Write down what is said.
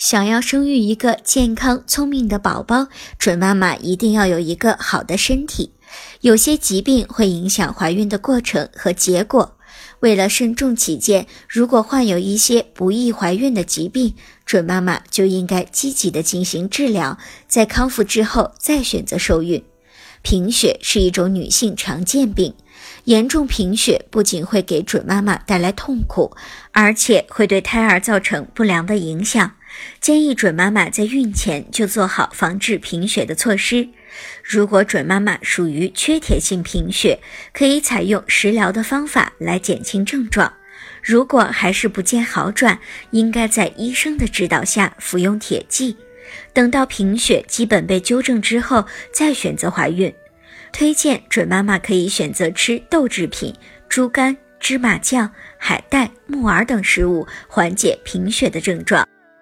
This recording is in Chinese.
想要生育一个健康聪明的宝宝，准妈妈一定要有一个好的身体。有些疾病会影响怀孕的过程和结果。为了慎重起见，如果患有一些不易怀孕的疾病，准妈妈就应该积极的进行治疗，在康复之后再选择受孕。贫血是一种女性常见病。严重贫血不仅会给准妈妈带来痛苦，而且会对胎儿造成不良的影响。建议准妈妈在孕前就做好防治贫血的措施。如果准妈妈属于缺铁性贫血，可以采用食疗的方法来减轻症状。如果还是不见好转，应该在医生的指导下服用铁剂。等到贫血基本被纠正之后，再选择怀孕。推荐准妈妈可以选择吃豆制品、猪肝、芝麻酱、海带、木耳等食物，缓解贫血的症状。